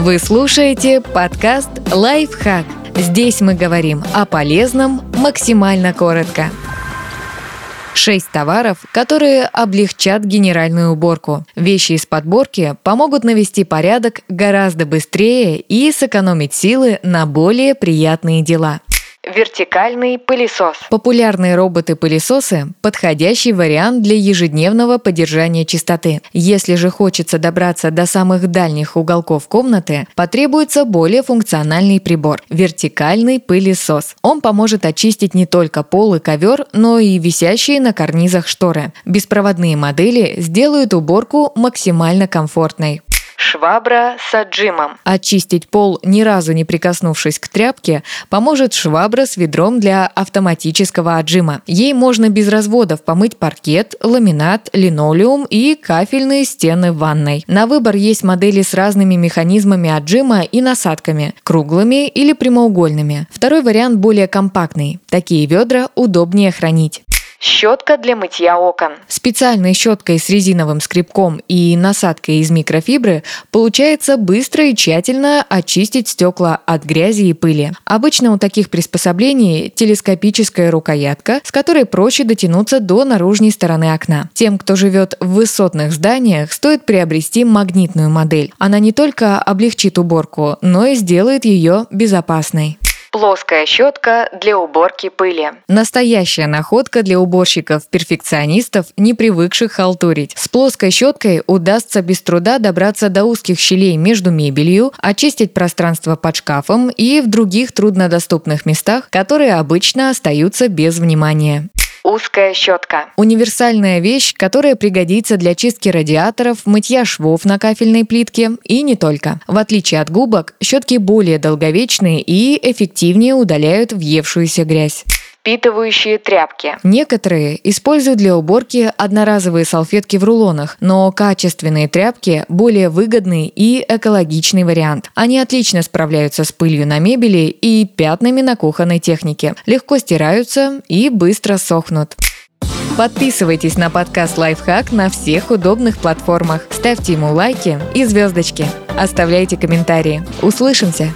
Вы слушаете подкаст «Лайфхак». Здесь мы говорим о полезном максимально коротко. Шесть товаров, которые облегчат генеральную уборку. Вещи из подборки помогут навести порядок гораздо быстрее и сэкономить силы на более приятные дела. Вертикальный пылесос. Популярные роботы-пылесосы – подходящий вариант для ежедневного поддержания чистоты. Если же хочется добраться до самых дальних уголков комнаты, потребуется более функциональный прибор – вертикальный пылесос. Он поможет очистить не только пол и ковер, но и висящие на карнизах шторы. Беспроводные модели сделают уборку максимально комфортной. Швабра с отжимом. Очистить пол, ни разу не прикоснувшись к тряпке, поможет швабра с ведром для автоматического отжима. Ей можно без разводов помыть паркет, ламинат, линолеум и кафельные стены в ванной. На выбор есть модели с разными механизмами отжима и насадками, круглыми или прямоугольными. Второй вариант более компактный. Такие ведра удобнее хранить. Щетка для мытья окон. Специальной щеткой с резиновым скребком и насадкой из микрофибры получается быстро и тщательно очистить стекла от грязи и пыли. Обычно у таких приспособлений телескопическая рукоятка, с которой проще дотянуться до наружной стороны окна. Тем, кто живет в высотных зданиях, стоит приобрести магнитную модель. Она не только облегчит уборку, но и сделает ее безопасной. Плоская щетка для уборки пыли. Настоящая находка для уборщиков-перфекционистов, не привыкших халтурить. С плоской щеткой удастся без труда добраться до узких щелей между мебелью, очистить пространство под шкафом и в других труднодоступных местах, которые обычно остаются без внимания. Узкая щетка. Универсальная вещь, которая пригодится для чистки радиаторов, мытья швов на кафельной плитке и не только. В отличие от губок, щетки более долговечные и эффективнее удаляют въевшуюся грязь впитывающие тряпки. Некоторые используют для уборки одноразовые салфетки в рулонах, но качественные тряпки – более выгодный и экологичный вариант. Они отлично справляются с пылью на мебели и пятнами на кухонной технике, легко стираются и быстро сохнут. Подписывайтесь на подкаст «Лайфхак» на всех удобных платформах. Ставьте ему лайки и звездочки. Оставляйте комментарии. Услышимся!